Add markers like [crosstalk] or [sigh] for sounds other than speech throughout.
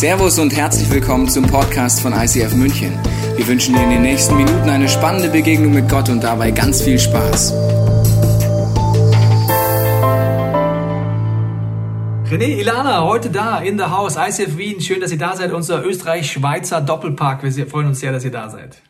Servus und herzlich willkommen zum Podcast von ICF München. Wir wünschen dir in den nächsten Minuten eine spannende Begegnung mit Gott und dabei ganz viel Spaß. René, Ilana, heute da in der Haus, ICF Wien. Schön, dass ihr da seid. Unser Österreich-Schweizer Doppelpark. Wir freuen uns sehr, dass ihr da seid.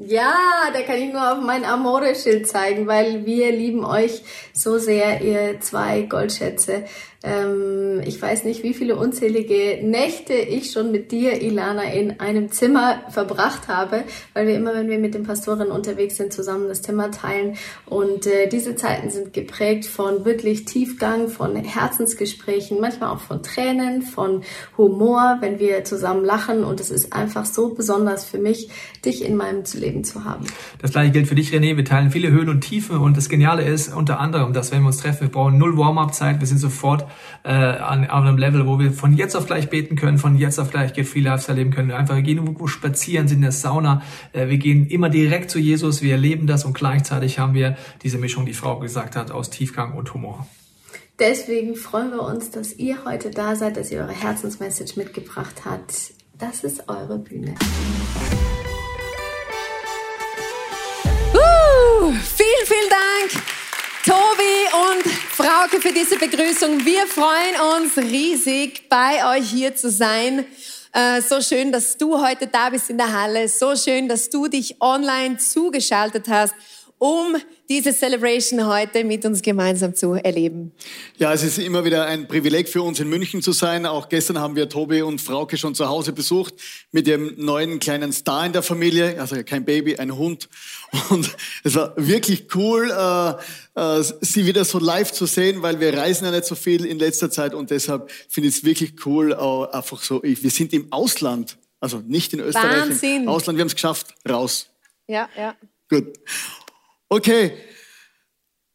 Ja, da kann ich nur auf mein Amore-Schild zeigen, weil wir lieben euch so sehr, ihr zwei Goldschätze. Ähm, ich weiß nicht, wie viele unzählige Nächte ich schon mit dir, Ilana, in einem Zimmer verbracht habe, weil wir immer, wenn wir mit den Pastoren unterwegs sind, zusammen das Zimmer teilen. Und äh, diese Zeiten sind geprägt von wirklich Tiefgang, von Herzensgesprächen, manchmal auch von Tränen, von Humor, wenn wir zusammen lachen. Und es ist einfach so besonders für mich, dich in meinem Leben zu haben. Das gleiche gilt für dich, René. Wir teilen viele Höhen und Tiefen. Und das Geniale ist unter anderem, dass wenn wir uns treffen, wir brauchen null Warm-up-Zeit. Wir sind sofort äh, an, an einem Level, wo wir von jetzt auf gleich beten können, von jetzt auf gleich Get Free Lifestyle leben können. Wir einfach gehen irgendwo spazieren, sind in der Sauna. Äh, wir gehen immer direkt zu Jesus, wir erleben das und gleichzeitig haben wir diese Mischung, die Frau gesagt hat, aus Tiefgang und Humor. Deswegen freuen wir uns, dass ihr heute da seid, dass ihr eure Herzensmessage mitgebracht habt. Das ist eure Bühne. Uh, vielen, vielen Dank. Tobi und Frauke für diese Begrüßung. Wir freuen uns riesig, bei euch hier zu sein. Äh, so schön, dass du heute da bist in der Halle. So schön, dass du dich online zugeschaltet hast um diese Celebration heute mit uns gemeinsam zu erleben. Ja, es ist immer wieder ein Privileg für uns in München zu sein. Auch gestern haben wir Tobi und Frauke schon zu Hause besucht mit ihrem neuen kleinen Star in der Familie. Also kein Baby, ein Hund. Und es war wirklich cool, äh, äh, sie wieder so live zu sehen, weil wir reisen ja nicht so viel in letzter Zeit und deshalb finde ich es wirklich cool, äh, einfach so, wir sind im Ausland, also nicht in Österreich, Wahnsinn. im Ausland, wir haben es geschafft, raus. Ja, ja. Gut. Okay,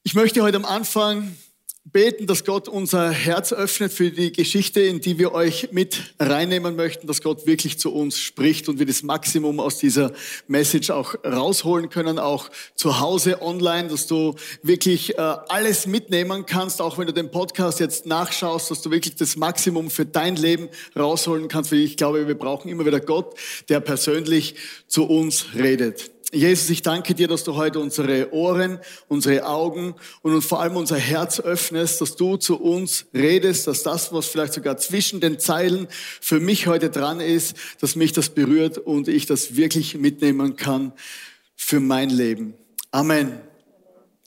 ich möchte heute am Anfang beten, dass Gott unser Herz öffnet für die Geschichte, in die wir euch mit reinnehmen möchten, dass Gott wirklich zu uns spricht und wir das Maximum aus dieser Message auch rausholen können, auch zu Hause online, dass du wirklich äh, alles mitnehmen kannst, auch wenn du den Podcast jetzt nachschaust, dass du wirklich das Maximum für dein Leben rausholen kannst, weil ich glaube, wir brauchen immer wieder Gott, der persönlich zu uns redet. Jesus, ich danke dir, dass du heute unsere Ohren, unsere Augen und vor allem unser Herz öffnest, dass du zu uns redest, dass das, was vielleicht sogar zwischen den Zeilen für mich heute dran ist, dass mich das berührt und ich das wirklich mitnehmen kann für mein Leben. Amen.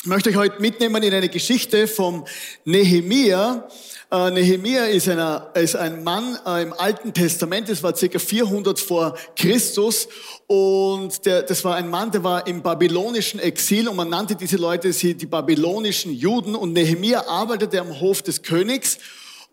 Ich möchte euch heute mitnehmen in eine Geschichte vom Nehemia. Äh, Nehemia ist, einer, ist ein Mann äh, im Alten Testament, das war circa 400 vor Christus. Und der, das war ein Mann, der war im babylonischen Exil und man nannte diese Leute sie die babylonischen Juden. Und Nehemia arbeitete am Hof des Königs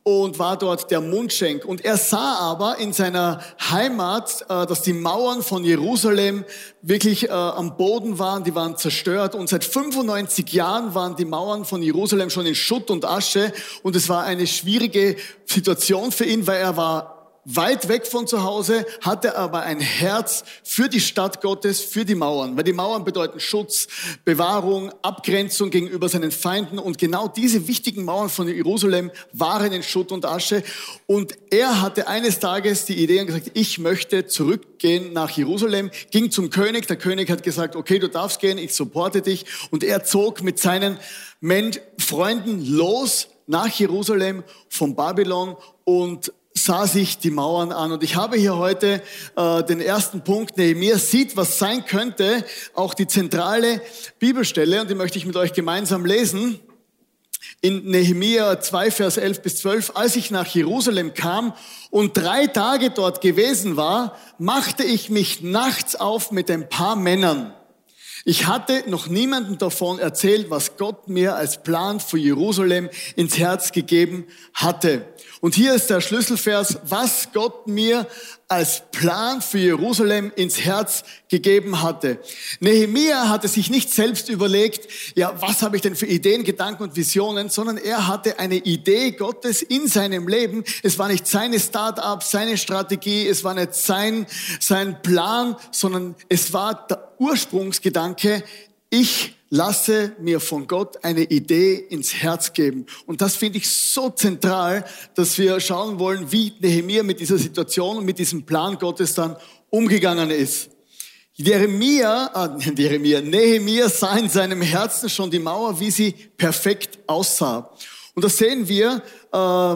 und war dort der Mundschenk. Und er sah aber in seiner Heimat, äh, dass die Mauern von Jerusalem wirklich äh, am Boden waren, die waren zerstört. Und seit 95 Jahren waren die Mauern von Jerusalem schon in Schutt und Asche. Und es war eine schwierige Situation für ihn, weil er war weit weg von zu Hause, hatte aber ein Herz für die Stadt Gottes, für die Mauern. Weil die Mauern bedeuten Schutz, Bewahrung, Abgrenzung gegenüber seinen Feinden. Und genau diese wichtigen Mauern von Jerusalem waren in Schutt und Asche. Und er hatte eines Tages die Idee und gesagt, ich möchte zurückgehen nach Jerusalem, ging zum König. Der König hat gesagt, okay, du darfst gehen, ich supporte dich. Und er zog mit seinen Freunden los nach Jerusalem von Babylon und sah sich die Mauern an. Und ich habe hier heute äh, den ersten Punkt, Nehemiah sieht, was sein könnte, auch die zentrale Bibelstelle, und die möchte ich mit euch gemeinsam lesen. In Nehemiah 2, Vers 11 bis 12, als ich nach Jerusalem kam und drei Tage dort gewesen war, machte ich mich nachts auf mit ein paar Männern. Ich hatte noch niemandem davon erzählt, was Gott mir als Plan für Jerusalem ins Herz gegeben hatte. Und hier ist der Schlüsselvers, was Gott mir als Plan für Jerusalem ins Herz gegeben hatte. Nehemia hatte sich nicht selbst überlegt, ja, was habe ich denn für Ideen, Gedanken und Visionen, sondern er hatte eine Idee Gottes in seinem Leben. Es war nicht seine Start-up, seine Strategie, es war nicht sein, sein Plan, sondern es war der Ursprungsgedanke, ich lasse mir von Gott eine Idee ins Herz geben. Und das finde ich so zentral, dass wir schauen wollen, wie Nehemiah mit dieser Situation und mit diesem Plan Gottes dann umgegangen ist. Jeremia, äh, [laughs] Jeremia, Nehemiah sah in seinem Herzen schon die Mauer, wie sie perfekt aussah. Und das sehen wir, äh,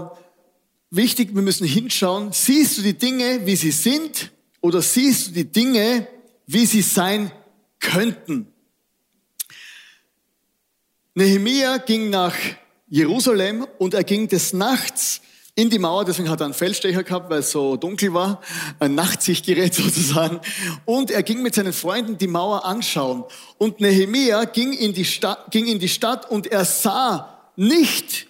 wichtig, wir müssen hinschauen, siehst du die Dinge, wie sie sind, oder siehst du die Dinge, wie sie sein könnten? Nehemia ging nach Jerusalem und er ging des Nachts in die Mauer, deswegen hat er einen Feldstecher gehabt, weil es so dunkel war, ein Nachtsichtgerät [laughs] sozusagen. Und er ging mit seinen Freunden die Mauer anschauen. Und Nehemia ging in die Stadt, ging in die Stadt und er sah nicht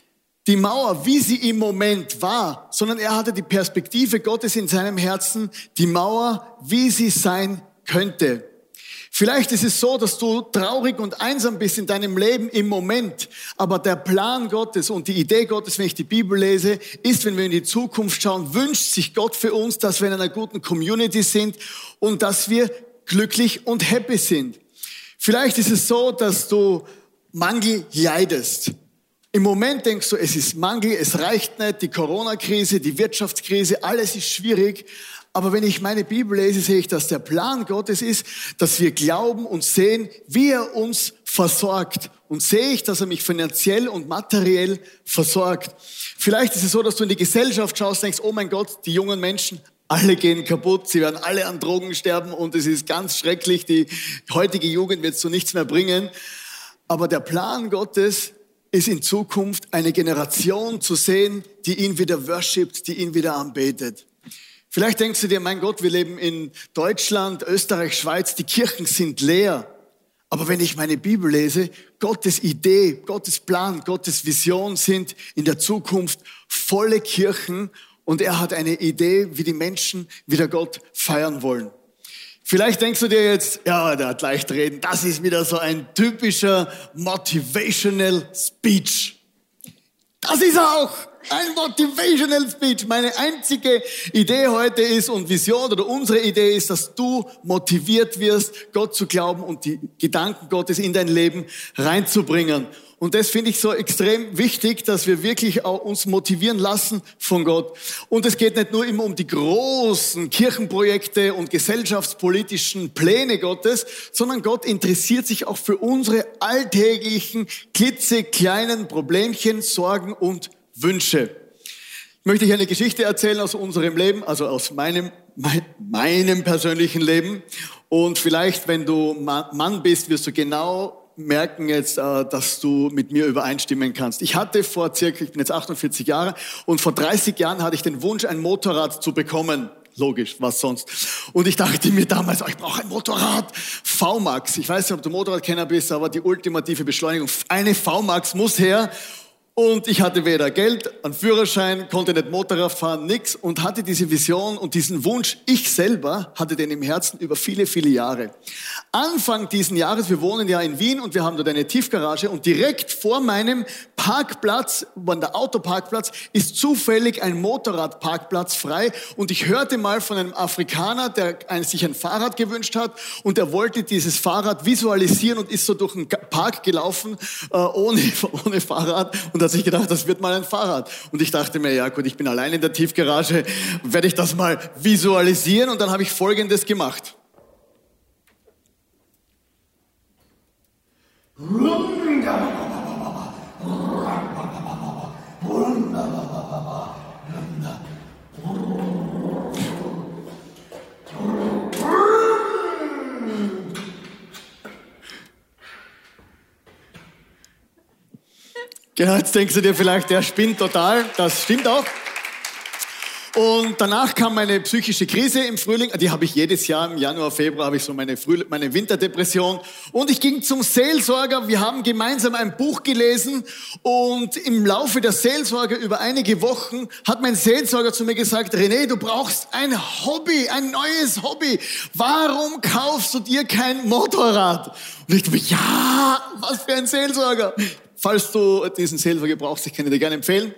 die Mauer, wie sie im Moment war, sondern er hatte die Perspektive Gottes in seinem Herzen, die Mauer, wie sie sein könnte. Vielleicht ist es so, dass du traurig und einsam bist in deinem Leben im Moment, aber der Plan Gottes und die Idee Gottes, wenn ich die Bibel lese, ist, wenn wir in die Zukunft schauen, wünscht sich Gott für uns, dass wir in einer guten Community sind und dass wir glücklich und happy sind. Vielleicht ist es so, dass du Mangel leidest. Im Moment denkst du, es ist Mangel, es reicht nicht, die Corona-Krise, die Wirtschaftskrise, alles ist schwierig. Aber wenn ich meine Bibel lese, sehe ich, dass der Plan Gottes ist, dass wir glauben und sehen, wie er uns versorgt. Und sehe ich, dass er mich finanziell und materiell versorgt. Vielleicht ist es so, dass du in die Gesellschaft schaust, denkst, oh mein Gott, die jungen Menschen, alle gehen kaputt, sie werden alle an Drogen sterben und es ist ganz schrecklich, die heutige Jugend wird zu nichts mehr bringen. Aber der Plan Gottes ist in Zukunft eine Generation zu sehen, die ihn wieder worshipt, die ihn wieder anbetet. Vielleicht denkst du dir, mein Gott, wir leben in Deutschland, Österreich, Schweiz, die Kirchen sind leer. Aber wenn ich meine Bibel lese, Gottes Idee, Gottes Plan, Gottes Vision sind in der Zukunft volle Kirchen und er hat eine Idee, wie die Menschen wieder Gott feiern wollen. Vielleicht denkst du dir jetzt, ja, der hat leicht reden, das ist wieder so ein typischer motivational speech. Das ist auch. Ein Motivational Speech. Meine einzige Idee heute ist und Vision oder unsere Idee ist, dass du motiviert wirst, Gott zu glauben und die Gedanken Gottes in dein Leben reinzubringen. Und das finde ich so extrem wichtig, dass wir wirklich auch uns motivieren lassen von Gott. Und es geht nicht nur immer um die großen Kirchenprojekte und gesellschaftspolitischen Pläne Gottes, sondern Gott interessiert sich auch für unsere alltäglichen, klitzekleinen Problemchen, Sorgen und Wünsche. Ich möchte euch eine Geschichte erzählen aus unserem Leben, also aus meinem, mein, meinem persönlichen Leben. Und vielleicht, wenn du Mann bist, wirst du genau merken jetzt, äh, dass du mit mir übereinstimmen kannst. Ich hatte vor circa, ich bin jetzt 48 Jahre, und vor 30 Jahren hatte ich den Wunsch, ein Motorrad zu bekommen. Logisch, was sonst. Und ich dachte mir damals, oh, ich brauche ein Motorrad. VMAX. Ich weiß nicht, ob du Motorradkenner bist, aber die ultimative Beschleunigung. Eine VMAX muss her. Und ich hatte weder Geld, einen Führerschein, konnte nicht Motorrad fahren, nix und hatte diese Vision und diesen Wunsch. Ich selber hatte den im Herzen über viele, viele Jahre. Anfang diesen Jahres, wir wohnen ja in Wien und wir haben dort eine Tiefgarage und direkt vor meinem Parkplatz, an der Autoparkplatz, ist zufällig ein Motorradparkplatz frei und ich hörte mal von einem Afrikaner, der sich ein Fahrrad gewünscht hat und er wollte dieses Fahrrad visualisieren und ist so durch den Park gelaufen, äh, ohne, [laughs] ohne Fahrrad und hat sich gedacht, das wird mal ein Fahrrad. Und ich dachte mir, ja gut, ich bin allein in der Tiefgarage, werde ich das mal visualisieren und dann habe ich Folgendes gemacht. Genau, jetzt denkst du dir vielleicht, der spinnt total. Das stimmt auch. Und danach kam meine psychische Krise im Frühling. Die habe ich jedes Jahr im Januar, Februar habe ich so meine, Früh meine Winterdepression. Und ich ging zum Seelsorger. Wir haben gemeinsam ein Buch gelesen. Und im Laufe der Seelsorge über einige Wochen hat mein Seelsorger zu mir gesagt, René, du brauchst ein Hobby, ein neues Hobby. Warum kaufst du dir kein Motorrad? Und ich dachte, ja, was für ein Seelsorger. Falls du diesen Seelsorger brauchst, ich kann dir gerne empfehlen.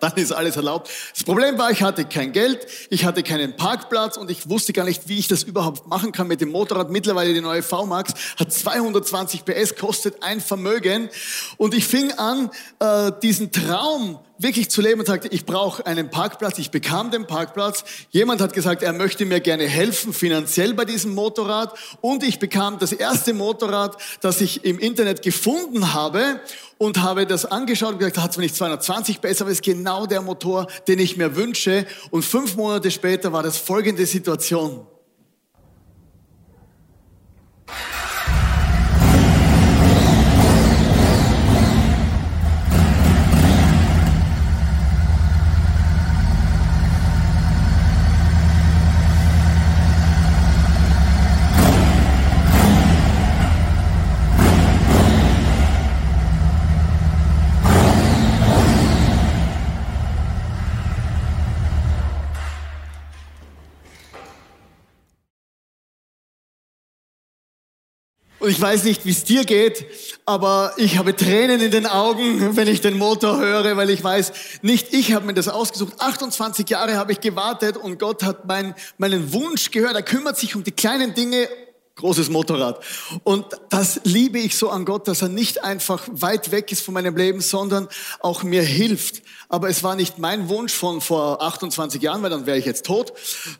dann ist alles erlaubt. Das Problem war, ich hatte kein Geld, ich hatte keinen Parkplatz und ich wusste gar nicht, wie ich das überhaupt machen kann mit dem Motorrad. Mittlerweile die neue V-Max hat 220 PS, kostet ein Vermögen. Und ich fing an, äh, diesen Traum wirklich zu leben und sagte, ich brauche einen Parkplatz. Ich bekam den Parkplatz. Jemand hat gesagt, er möchte mir gerne helfen finanziell bei diesem Motorrad. Und ich bekam das erste Motorrad, das ich im Internet gefunden habe und habe das angeschaut und gesagt, hat zwar nicht 220 PS, aber es ist genau der Motor, den ich mir wünsche. Und fünf Monate später war das folgende Situation. Und ich weiß nicht, wie es dir geht, aber ich habe Tränen in den Augen, wenn ich den Motor höre, weil ich weiß, nicht ich habe mir das ausgesucht. 28 Jahre habe ich gewartet und Gott hat mein, meinen Wunsch gehört. Er kümmert sich um die kleinen Dinge großes Motorrad. Und das liebe ich so an Gott, dass er nicht einfach weit weg ist von meinem Leben, sondern auch mir hilft. Aber es war nicht mein Wunsch von vor 28 Jahren, weil dann wäre ich jetzt tot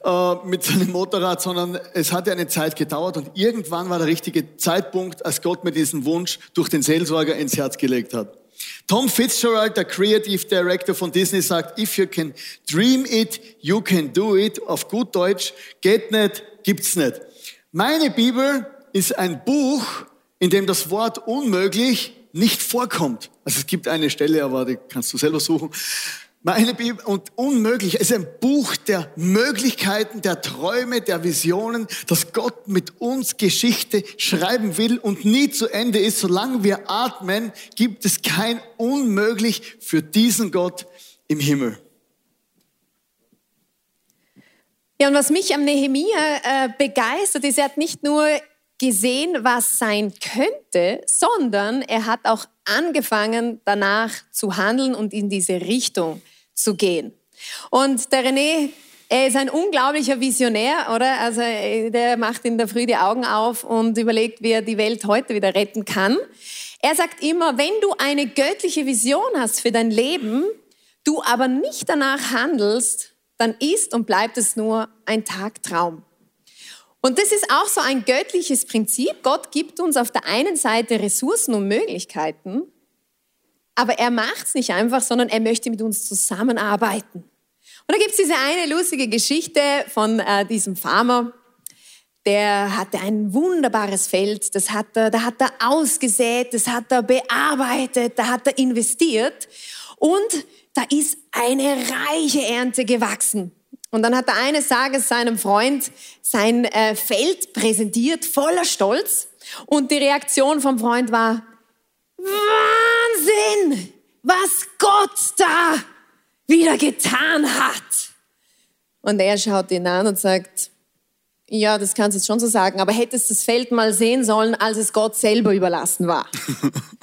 äh, mit seinem Motorrad, sondern es hatte eine Zeit gedauert und irgendwann war der richtige Zeitpunkt, als Gott mir diesen Wunsch durch den Seelsorger ins Herz gelegt hat. Tom Fitzgerald, der Creative Director von Disney, sagt, if you can dream it, you can do it. Auf gut Deutsch, geht nicht, gibt's nicht. Meine Bibel ist ein Buch, in dem das Wort unmöglich nicht vorkommt. Also es gibt eine Stelle, aber die kannst du selber suchen. Meine Bibel und unmöglich ist ein Buch der Möglichkeiten, der Träume, der Visionen, dass Gott mit uns Geschichte schreiben will und nie zu Ende ist. Solange wir atmen, gibt es kein Unmöglich für diesen Gott im Himmel. Ja, und was mich am Nehemia äh, begeistert, ist, er hat nicht nur gesehen, was sein könnte, sondern er hat auch angefangen, danach zu handeln und in diese Richtung zu gehen. Und der René, er ist ein unglaublicher Visionär, oder? Also der macht in der Früh die Augen auf und überlegt, wie er die Welt heute wieder retten kann. Er sagt immer, wenn du eine göttliche Vision hast für dein Leben, du aber nicht danach handelst, dann ist und bleibt es nur ein Tagtraum. Und das ist auch so ein göttliches Prinzip. Gott gibt uns auf der einen Seite Ressourcen und Möglichkeiten, aber er macht es nicht einfach, sondern er möchte mit uns zusammenarbeiten. Und da gibt es diese eine lustige Geschichte von äh, diesem Farmer, der hatte ein wunderbares Feld, das hat er, da hat er ausgesät, das hat er bearbeitet, da hat er investiert und da ist eine reiche Ernte gewachsen. Und dann hat er eines Tages seinem Freund sein äh, Feld präsentiert, voller Stolz. Und die Reaktion vom Freund war, Wahnsinn, was Gott da wieder getan hat. Und er schaut ihn an und sagt, ja, das kannst du jetzt schon so sagen, aber hättest das Feld mal sehen sollen, als es Gott selber überlassen war. [laughs]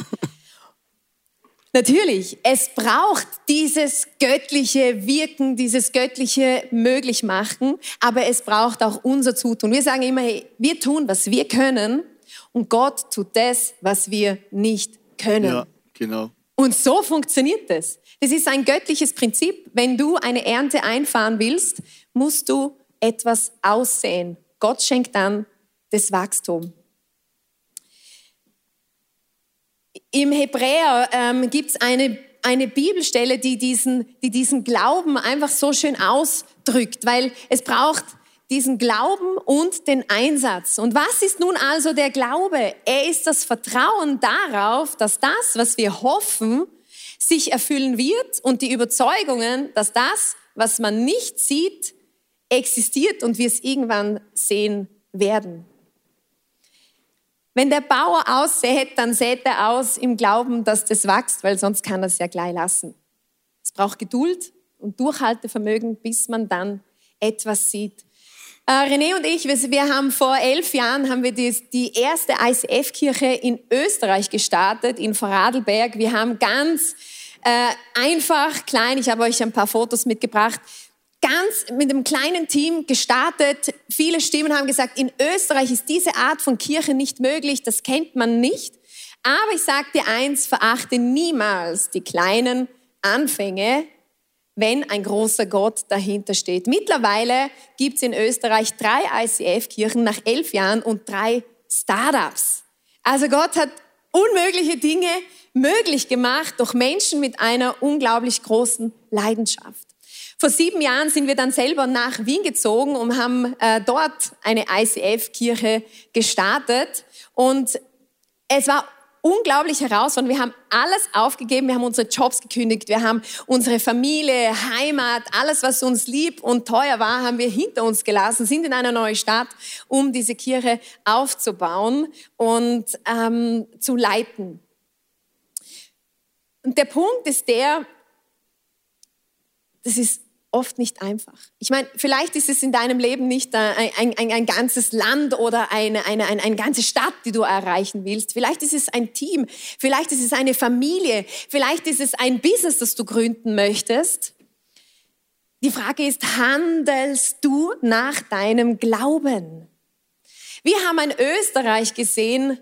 Natürlich, es braucht dieses göttliche Wirken, dieses göttliche Möglichmachen, aber es braucht auch unser Zutun. Wir sagen immer, hey, wir tun, was wir können und Gott tut das, was wir nicht können. Ja, genau. Und so funktioniert es. Das ist ein göttliches Prinzip. Wenn du eine Ernte einfahren willst, musst du etwas aussehen. Gott schenkt dann das Wachstum. Im Hebräer ähm, gibt es eine, eine Bibelstelle, die diesen, die diesen Glauben einfach so schön ausdrückt, weil es braucht diesen Glauben und den Einsatz. Und was ist nun also der Glaube? Er ist das Vertrauen darauf, dass das, was wir hoffen, sich erfüllen wird und die Überzeugungen, dass das, was man nicht sieht, existiert und wir es irgendwann sehen werden. Wenn der Bauer aussät, dann sät er aus im Glauben, dass das wächst, weil sonst kann er es ja gleich lassen. Es braucht Geduld und Durchhaltevermögen, bis man dann etwas sieht. Äh, René und ich, wir, wir, haben vor elf Jahren haben wir die, die erste ICF-Kirche in Österreich gestartet, in Vorarlberg. Wir haben ganz Äh, einfach, klein, ich habe euch ein paar Fotos mitgebracht. Ganz mit einem kleinen Team gestartet. Viele Stimmen haben gesagt, in Österreich ist diese Art von Kirche nicht möglich, das kennt man nicht. Aber ich sage dir eins, verachte niemals die kleinen Anfänge, wenn ein großer Gott dahinter steht. Mittlerweile gibt es in Österreich drei ICF-Kirchen nach elf Jahren und drei Startups. Also Gott hat unmögliche Dinge möglich gemacht durch Menschen mit einer unglaublich großen Leidenschaft. Vor sieben Jahren sind wir dann selber nach Wien gezogen und haben äh, dort eine ICF-Kirche gestartet. Und es war unglaublich herausfordernd. Wir haben alles aufgegeben, wir haben unsere Jobs gekündigt, wir haben unsere Familie, Heimat, alles, was uns lieb und teuer war, haben wir hinter uns gelassen, sind in eine neue Stadt, um diese Kirche aufzubauen und ähm, zu leiten. Und der Punkt ist der, das ist oft nicht einfach. Ich meine, vielleicht ist es in deinem Leben nicht ein, ein, ein, ein ganzes Land oder eine, eine, eine, eine ganze Stadt, die du erreichen willst. Vielleicht ist es ein Team, vielleicht ist es eine Familie, vielleicht ist es ein Business, das du gründen möchtest. Die Frage ist, handelst du nach deinem Glauben? Wir haben ein Österreich gesehen,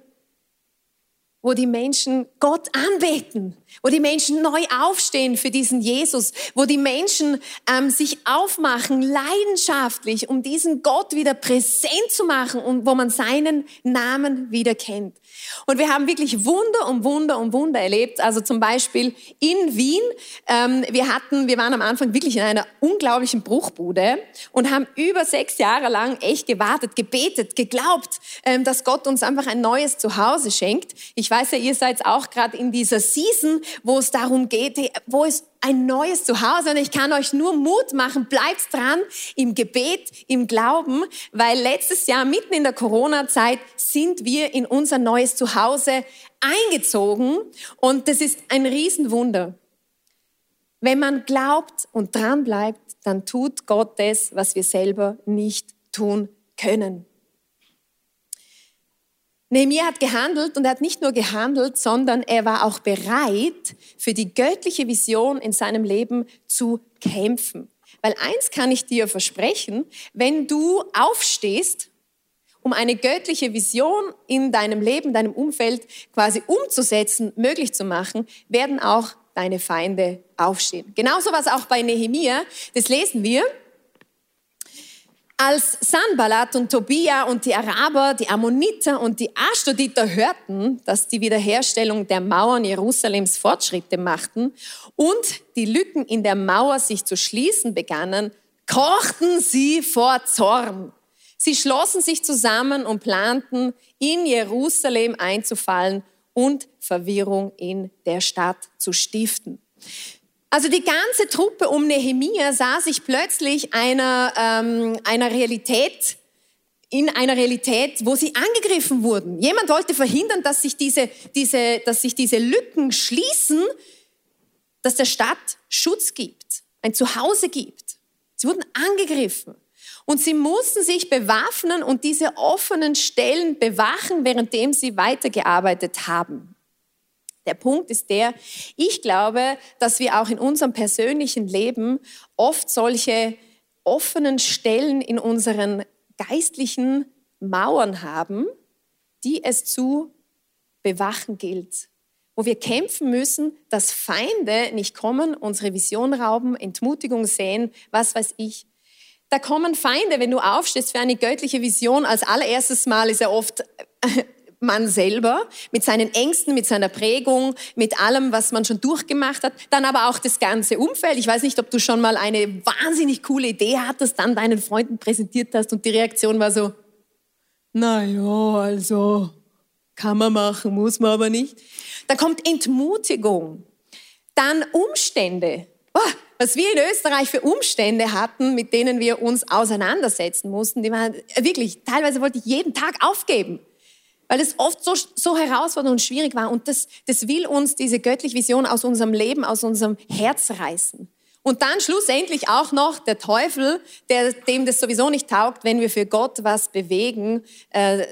wo die Menschen Gott anbeten, wo die Menschen neu aufstehen für diesen Jesus, wo die Menschen ähm, sich aufmachen, leidenschaftlich, um diesen Gott wieder präsent zu machen und wo man seinen Namen wieder kennt. Und wir haben wirklich Wunder um Wunder um Wunder erlebt. Also zum Beispiel in Wien, ähm, wir hatten, wir waren am Anfang wirklich in einer unglaublichen Bruchbude und haben über sechs Jahre lang echt gewartet, gebetet, geglaubt, ähm, dass Gott uns einfach ein neues Zuhause schenkt. Ich weiß ja, ihr seid auch gerade in dieser Season, wo es darum geht, wo ist ein neues Zuhause und ich kann euch nur Mut machen, bleibt dran im Gebet, im Glauben, weil letztes Jahr mitten in der Corona-Zeit sind wir in unser neues Zuhause eingezogen und das ist ein Riesenwunder. Wenn man glaubt und dran bleibt, dann tut Gott das, was wir selber nicht tun können. Nehemiah hat gehandelt und er hat nicht nur gehandelt, sondern er war auch bereit, für die göttliche Vision in seinem Leben zu kämpfen. Weil eins kann ich dir versprechen, wenn du aufstehst, um eine göttliche Vision in deinem Leben, deinem Umfeld quasi umzusetzen, möglich zu machen, werden auch deine Feinde aufstehen. Genauso was auch bei Nehemiah, das lesen wir als Sanballat und Tobia und die Araber, die Ammoniter und die Ashdoditer hörten, dass die Wiederherstellung der Mauern Jerusalems Fortschritte machten und die Lücken in der Mauer sich zu schließen begannen, kochten sie vor Zorn. Sie schlossen sich zusammen und planten, in Jerusalem einzufallen und Verwirrung in der Stadt zu stiften. Also die ganze Truppe um Nehemia sah sich plötzlich einer, ähm, einer Realität in einer Realität, wo sie angegriffen wurden. Jemand wollte verhindern, dass sich diese, diese, dass sich diese Lücken schließen, dass der Stadt Schutz gibt, ein Zuhause gibt. Sie wurden angegriffen. Und sie mussten sich bewaffnen und diese offenen Stellen bewachen, währenddem sie weitergearbeitet haben. Der Punkt ist der, ich glaube, dass wir auch in unserem persönlichen Leben oft solche offenen Stellen in unseren geistlichen Mauern haben, die es zu bewachen gilt. Wo wir kämpfen müssen, dass Feinde nicht kommen, unsere Vision rauben, Entmutigung sehen, was weiß ich. Da kommen Feinde, wenn du aufstehst für eine göttliche Vision. Als allererstes Mal ist er oft man selber mit seinen Ängsten, mit seiner Prägung, mit allem, was man schon durchgemacht hat, dann aber auch das ganze Umfeld. Ich weiß nicht, ob du schon mal eine wahnsinnig coole Idee hattest, dann deinen Freunden präsentiert hast und die Reaktion war so, na ja, also kann man machen, muss man aber nicht. Dann kommt Entmutigung, dann Umstände. Oh, was wir in Österreich für Umstände hatten, mit denen wir uns auseinandersetzen mussten, die waren wirklich, teilweise wollte ich jeden Tag aufgeben weil es oft so, so herausfordernd und schwierig war. Und das, das will uns diese göttliche Vision aus unserem Leben, aus unserem Herz reißen. Und dann schlussendlich auch noch der Teufel, der, dem das sowieso nicht taugt, wenn wir für Gott was bewegen. Äh,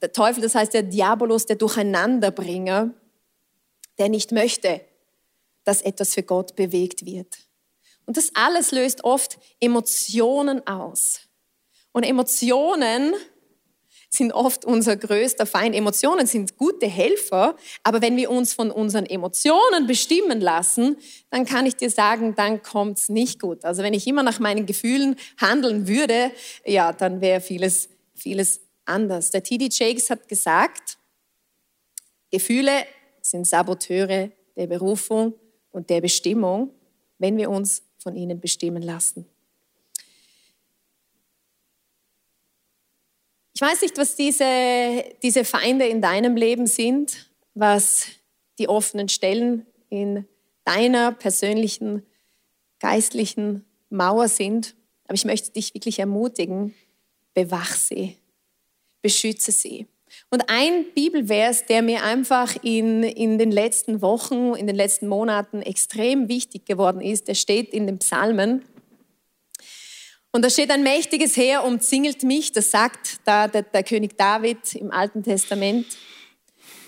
der Teufel, das heißt der Diabolos, der Durcheinanderbringer, der nicht möchte, dass etwas für Gott bewegt wird. Und das alles löst oft Emotionen aus. Und Emotionen sind oft unser größter Feind. Emotionen sind gute Helfer, aber wenn wir uns von unseren Emotionen bestimmen lassen, dann kann ich dir sagen, dann kommt's nicht gut. Also wenn ich immer nach meinen Gefühlen handeln würde, ja, dann wäre vieles, vieles anders. Der T.D. Jakes hat gesagt, Gefühle sind Saboteure der Berufung und der Bestimmung, wenn wir uns von ihnen bestimmen lassen. Ich weiß nicht, was diese, diese Feinde in deinem Leben sind, was die offenen Stellen in deiner persönlichen, geistlichen Mauer sind. Aber ich möchte dich wirklich ermutigen, bewach sie, beschütze sie. Und ein Bibelvers, der mir einfach in, in den letzten Wochen, in den letzten Monaten extrem wichtig geworden ist, der steht in den Psalmen. Und da steht ein mächtiges Heer umzingelt mich, das sagt da der, der König David im Alten Testament.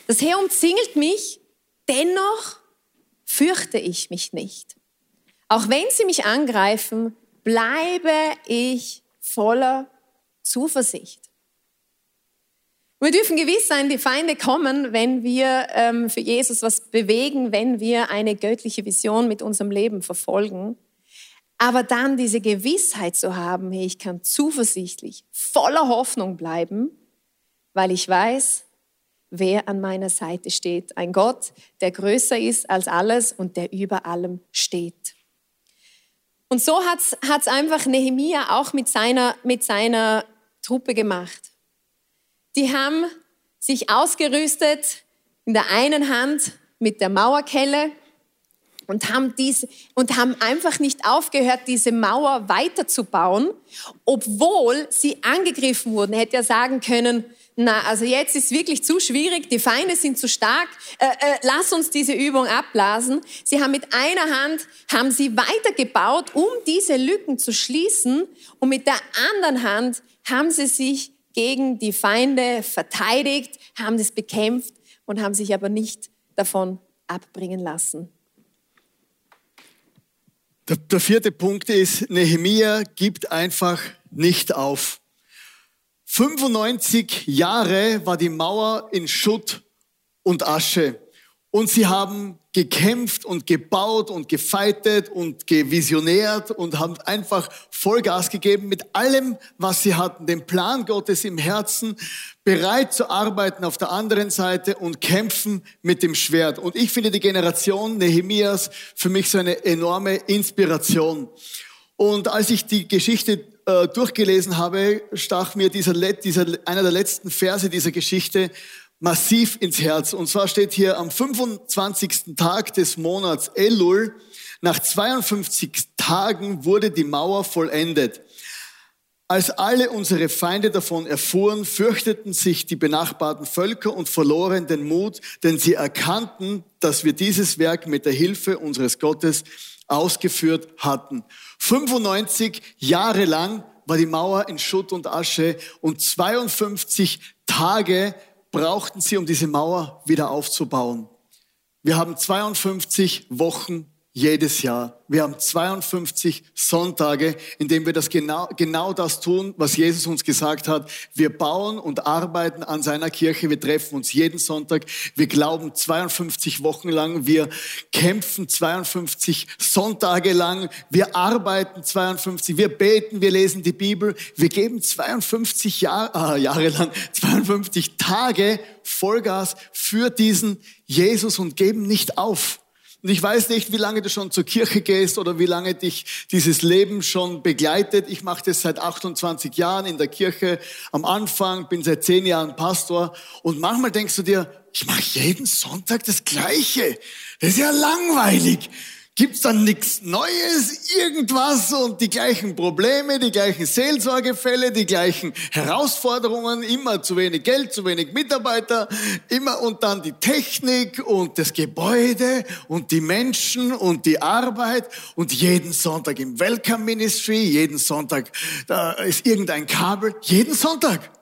Das Heer umzingelt mich, dennoch fürchte ich mich nicht. Auch wenn sie mich angreifen, bleibe ich voller Zuversicht. Wir dürfen gewiss sein, die Feinde kommen, wenn wir ähm, für Jesus was bewegen, wenn wir eine göttliche Vision mit unserem Leben verfolgen. Aber dann diese Gewissheit zu haben, hey, ich kann zuversichtlich, voller Hoffnung bleiben, weil ich weiß, wer an meiner Seite steht. Ein Gott, der größer ist als alles und der über allem steht. Und so hat es einfach Nehemia auch mit seiner, mit seiner Truppe gemacht. Die haben sich ausgerüstet in der einen Hand mit der Mauerkelle und haben, diese, und haben einfach nicht aufgehört, diese Mauer weiterzubauen, obwohl sie angegriffen wurden. Hätte ja sagen können, na, also jetzt ist wirklich zu schwierig, die Feinde sind zu stark, äh, äh, lass uns diese Übung abblasen. Sie haben mit einer Hand, haben sie weitergebaut, um diese Lücken zu schließen und mit der anderen Hand haben sie sich gegen die Feinde verteidigt, haben das bekämpft und haben sich aber nicht davon abbringen lassen. Der, der vierte Punkt ist, Nehemia gibt einfach nicht auf. 95 Jahre war die Mauer in Schutt und Asche. Und sie haben gekämpft und gebaut und gefeitet und gevisionärt und haben einfach Vollgas gegeben mit allem, was sie hatten, den Plan Gottes im Herzen, bereit zu arbeiten auf der anderen Seite und kämpfen mit dem Schwert. Und ich finde die Generation Nehemias für mich so eine enorme Inspiration. Und als ich die Geschichte äh, durchgelesen habe, stach mir dieser, dieser, einer der letzten Verse dieser Geschichte massiv ins Herz. Und zwar steht hier am 25. Tag des Monats Elul, nach 52 Tagen wurde die Mauer vollendet. Als alle unsere Feinde davon erfuhren, fürchteten sich die benachbarten Völker und verloren den Mut, denn sie erkannten, dass wir dieses Werk mit der Hilfe unseres Gottes ausgeführt hatten. 95 Jahre lang war die Mauer in Schutt und Asche und 52 Tage brauchten sie, um diese Mauer wieder aufzubauen. Wir haben 52 Wochen jedes Jahr. Wir haben 52 Sonntage, in denen wir das genau, genau das tun, was Jesus uns gesagt hat. Wir bauen und arbeiten an seiner Kirche. Wir treffen uns jeden Sonntag. Wir glauben 52 Wochen lang. Wir kämpfen 52 Sonntage lang. Wir arbeiten 52. Wir beten. Wir lesen die Bibel. Wir geben 52 Jahr, äh, Jahre lang, 52 Tage Vollgas für diesen Jesus und geben nicht auf. Und ich weiß nicht, wie lange du schon zur Kirche gehst oder wie lange dich dieses Leben schon begleitet. Ich mache das seit 28 Jahren in der Kirche am Anfang, bin seit 10 Jahren Pastor. Und manchmal denkst du dir, ich mache jeden Sonntag das Gleiche. Das ist ja langweilig gibt's dann nichts Neues, irgendwas und die gleichen Probleme, die gleichen Seelsorgefälle, die gleichen Herausforderungen, immer zu wenig Geld, zu wenig Mitarbeiter, immer und dann die Technik und das Gebäude und die Menschen und die Arbeit und jeden Sonntag im Welcome Ministry, jeden Sonntag, da ist irgendein Kabel, jeden Sonntag.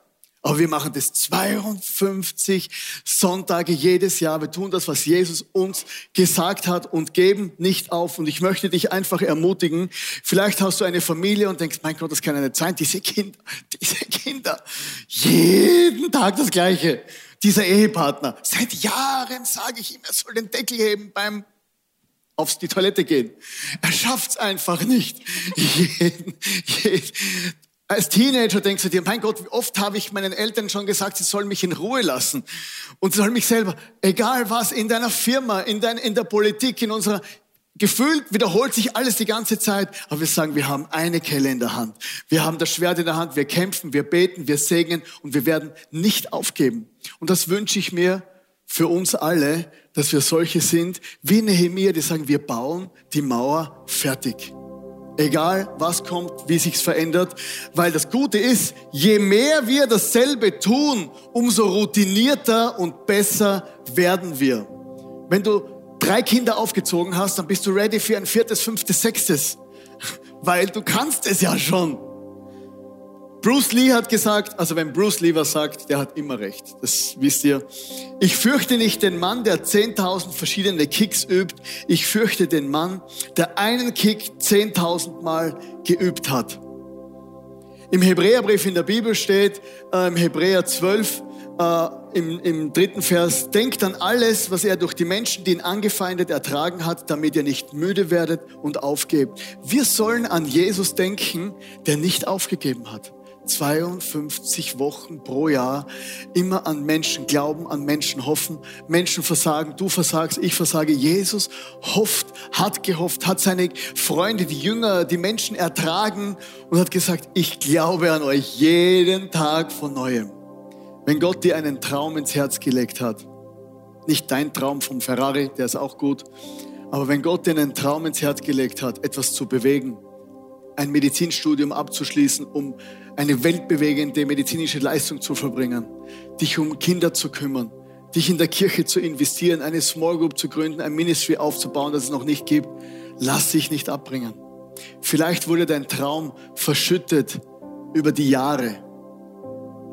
Aber wir machen das 52 Sonntage jedes Jahr. Wir tun das, was Jesus uns gesagt hat und geben nicht auf. Und ich möchte dich einfach ermutigen. Vielleicht hast du eine Familie und denkst, mein Gott, das kann ja nicht sein. Diese Kinder, [laughs] diese Kinder, jeden Tag das Gleiche. Dieser Ehepartner. Seit Jahren sage ich ihm, er soll den Deckel heben beim auf die Toilette gehen. Er schafft's einfach nicht. [laughs] jeden, jeden, als Teenager denkst du dir, mein Gott, wie oft habe ich meinen Eltern schon gesagt, sie sollen mich in Ruhe lassen. Und sie sollen mich selber, egal was, in deiner Firma, in, dein, in der Politik, in unserer, gefühlt wiederholt sich alles die ganze Zeit. Aber wir sagen, wir haben eine Kelle in der Hand. Wir haben das Schwert in der Hand. Wir kämpfen, wir beten, wir segnen und wir werden nicht aufgeben. Und das wünsche ich mir für uns alle, dass wir solche sind, wie Nehemiah, die sagen, wir bauen die Mauer fertig. Egal was kommt, wie sich's verändert. Weil das Gute ist, je mehr wir dasselbe tun, umso routinierter und besser werden wir. Wenn du drei Kinder aufgezogen hast, dann bist du ready für ein viertes, fünftes, sechstes. [laughs] Weil du kannst es ja schon. Bruce Lee hat gesagt, also wenn Bruce Lee was sagt, der hat immer recht. Das wisst ihr. Ich fürchte nicht den Mann, der 10.000 verschiedene Kicks übt. Ich fürchte den Mann, der einen Kick 10.000 Mal geübt hat. Im Hebräerbrief in der Bibel steht, äh, im Hebräer 12, äh, im, im dritten Vers, denkt an alles, was er durch die Menschen, die ihn angefeindet, ertragen hat, damit ihr nicht müde werdet und aufgebt. Wir sollen an Jesus denken, der nicht aufgegeben hat. 52 Wochen pro Jahr immer an Menschen glauben, an Menschen hoffen. Menschen versagen, du versagst, ich versage. Jesus hofft, hat gehofft, hat seine Freunde, die Jünger, die Menschen ertragen und hat gesagt, ich glaube an euch jeden Tag von neuem. Wenn Gott dir einen Traum ins Herz gelegt hat, nicht dein Traum vom Ferrari, der ist auch gut, aber wenn Gott dir einen Traum ins Herz gelegt hat, etwas zu bewegen, ein Medizinstudium abzuschließen, um eine weltbewegende medizinische Leistung zu verbringen, dich um Kinder zu kümmern, dich in der Kirche zu investieren, eine Small Group zu gründen, ein Ministry aufzubauen, das es noch nicht gibt, lass dich nicht abbringen. Vielleicht wurde dein Traum verschüttet über die Jahre.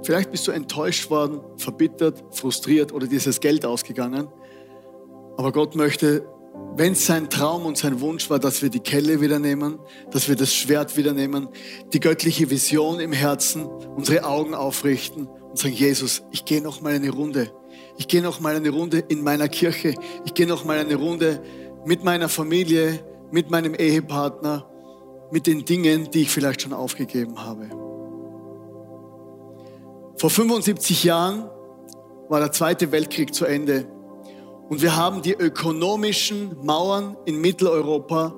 Vielleicht bist du enttäuscht worden, verbittert, frustriert oder dieses Geld ausgegangen. Aber Gott möchte wenn es sein Traum und sein Wunsch war, dass wir die Kelle wieder nehmen, dass wir das Schwert wieder nehmen, die göttliche Vision im Herzen, unsere Augen aufrichten und sagen, Jesus, ich gehe noch mal eine Runde. Ich gehe noch mal eine Runde in meiner Kirche. Ich gehe noch mal eine Runde mit meiner Familie, mit meinem Ehepartner, mit den Dingen, die ich vielleicht schon aufgegeben habe. Vor 75 Jahren war der Zweite Weltkrieg zu Ende. Und wir haben die ökonomischen Mauern in Mitteleuropa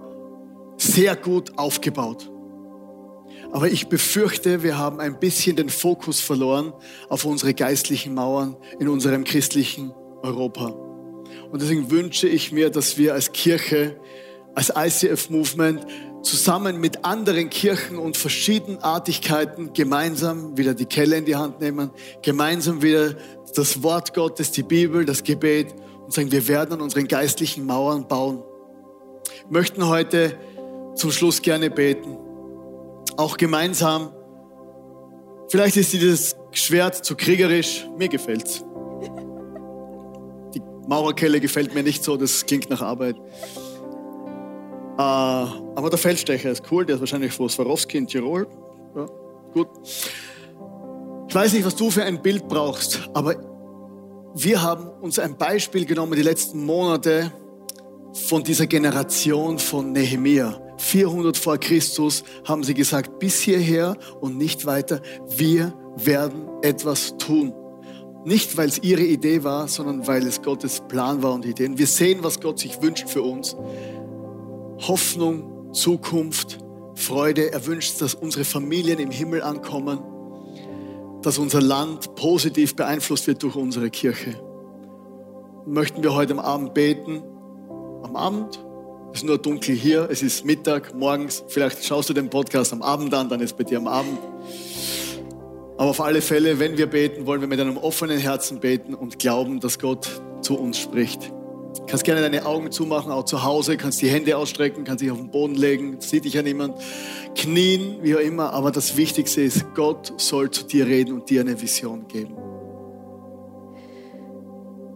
sehr gut aufgebaut. Aber ich befürchte, wir haben ein bisschen den Fokus verloren auf unsere geistlichen Mauern in unserem christlichen Europa. Und deswegen wünsche ich mir, dass wir als Kirche, als ICF Movement zusammen mit anderen Kirchen und Verschiedenartigkeiten gemeinsam wieder die Kelle in die Hand nehmen, gemeinsam wieder das Wort Gottes, die Bibel, das Gebet und sagen, wir werden an unseren geistlichen Mauern bauen. Wir möchten heute zum Schluss gerne beten. Auch gemeinsam. Vielleicht ist dieses Schwert zu kriegerisch. Mir gefällt's. Die Maurerkelle gefällt mir nicht so, das klingt nach Arbeit. Äh, aber der Feldstecher ist cool, der ist wahrscheinlich von Swarovski in Tirol. Ja, gut. Ich weiß nicht, was du für ein Bild brauchst, aber wir haben uns ein Beispiel genommen die letzten Monate von dieser Generation von Nehemia. 400 vor Christus haben sie gesagt, bis hierher und nicht weiter. Wir werden etwas tun. Nicht, weil es ihre Idee war, sondern weil es Gottes Plan war und Ideen. Wir sehen, was Gott sich wünscht für uns. Hoffnung, Zukunft, Freude. Er wünscht, dass unsere Familien im Himmel ankommen dass unser Land positiv beeinflusst wird durch unsere Kirche. Möchten wir heute am Abend beten? Am Abend? Es ist nur dunkel hier, es ist Mittag, morgens. Vielleicht schaust du den Podcast am Abend an, dann ist bei dir am Abend. Aber auf alle Fälle, wenn wir beten, wollen wir mit einem offenen Herzen beten und glauben, dass Gott zu uns spricht. Kannst gerne deine Augen zumachen, auch zu Hause, kannst die Hände ausstrecken, kannst dich auf den Boden legen, sieht dich ja niemand, knien, wie auch immer. Aber das Wichtigste ist, Gott soll zu dir reden und dir eine Vision geben.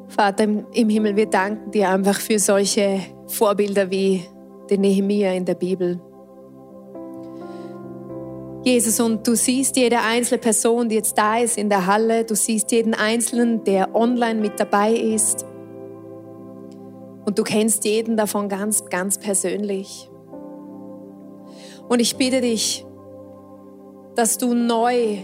Vater im Himmel, wir danken dir einfach für solche Vorbilder wie den Nehemia in der Bibel. Jesus, und du siehst jede einzelne Person, die jetzt da ist in der Halle. Du siehst jeden Einzelnen, der online mit dabei ist. Und du kennst jeden davon ganz, ganz persönlich. Und ich bitte dich, dass du neu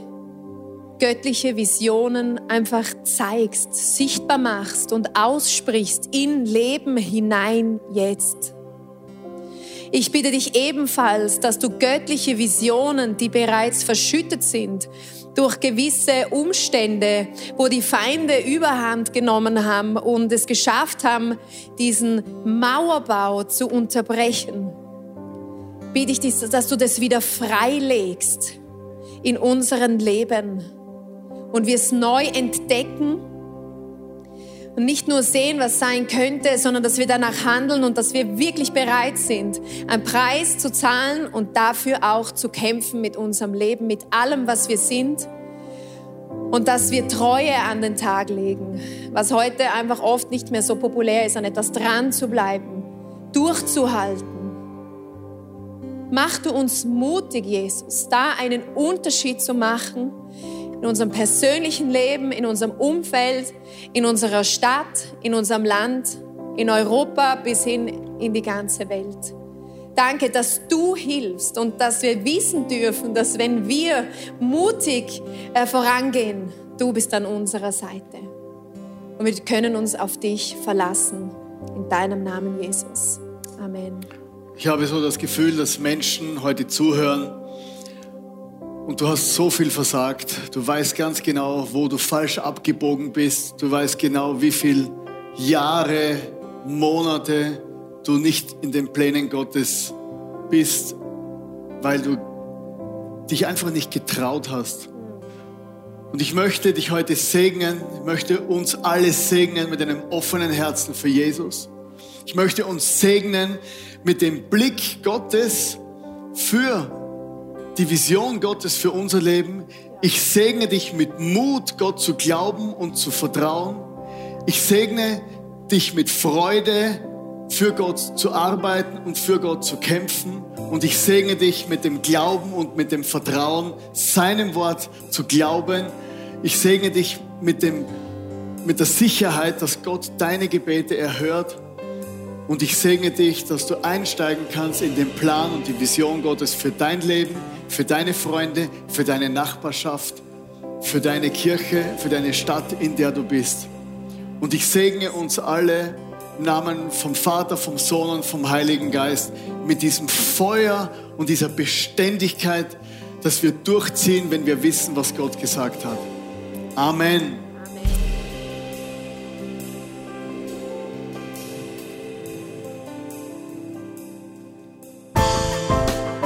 göttliche Visionen einfach zeigst, sichtbar machst und aussprichst in Leben hinein jetzt. Ich bitte dich ebenfalls, dass du göttliche Visionen, die bereits verschüttet sind, durch gewisse Umstände, wo die Feinde Überhand genommen haben und es geschafft haben, diesen Mauerbau zu unterbrechen, bitte ich dich, dass du das wieder freilegst in unseren Leben und wir es neu entdecken und nicht nur sehen, was sein könnte, sondern dass wir danach handeln und dass wir wirklich bereit sind, einen Preis zu zahlen und dafür auch zu kämpfen mit unserem Leben, mit allem, was wir sind. Und dass wir Treue an den Tag legen, was heute einfach oft nicht mehr so populär ist, an etwas dran zu bleiben, durchzuhalten. Mach du uns mutig, Jesus, da einen Unterschied zu machen in unserem persönlichen Leben, in unserem Umfeld, in unserer Stadt, in unserem Land, in Europa bis hin in die ganze Welt. Danke, dass du hilfst und dass wir wissen dürfen, dass wenn wir mutig äh, vorangehen, du bist an unserer Seite. Und wir können uns auf dich verlassen. In deinem Namen, Jesus. Amen. Ich habe so das Gefühl, dass Menschen heute zuhören, und du hast so viel versagt. Du weißt ganz genau, wo du falsch abgebogen bist. Du weißt genau, wie viele Jahre, Monate du nicht in den Plänen Gottes bist, weil du dich einfach nicht getraut hast. Und ich möchte dich heute segnen, ich möchte uns alle segnen mit einem offenen Herzen für Jesus. Ich möchte uns segnen mit dem Blick Gottes für die Vision Gottes für unser Leben. Ich segne dich mit Mut, Gott zu glauben und zu vertrauen. Ich segne dich mit Freude, für Gott zu arbeiten und für Gott zu kämpfen. Und ich segne dich mit dem Glauben und mit dem Vertrauen, seinem Wort zu glauben. Ich segne dich mit, dem, mit der Sicherheit, dass Gott deine Gebete erhört und ich segne dich, dass du einsteigen kannst in den Plan und die Vision Gottes für dein Leben, für deine Freunde, für deine Nachbarschaft, für deine Kirche, für deine Stadt, in der du bist. Und ich segne uns alle im Namen vom Vater, vom Sohn und vom Heiligen Geist mit diesem Feuer und dieser Beständigkeit, dass wir durchziehen, wenn wir wissen, was Gott gesagt hat. Amen.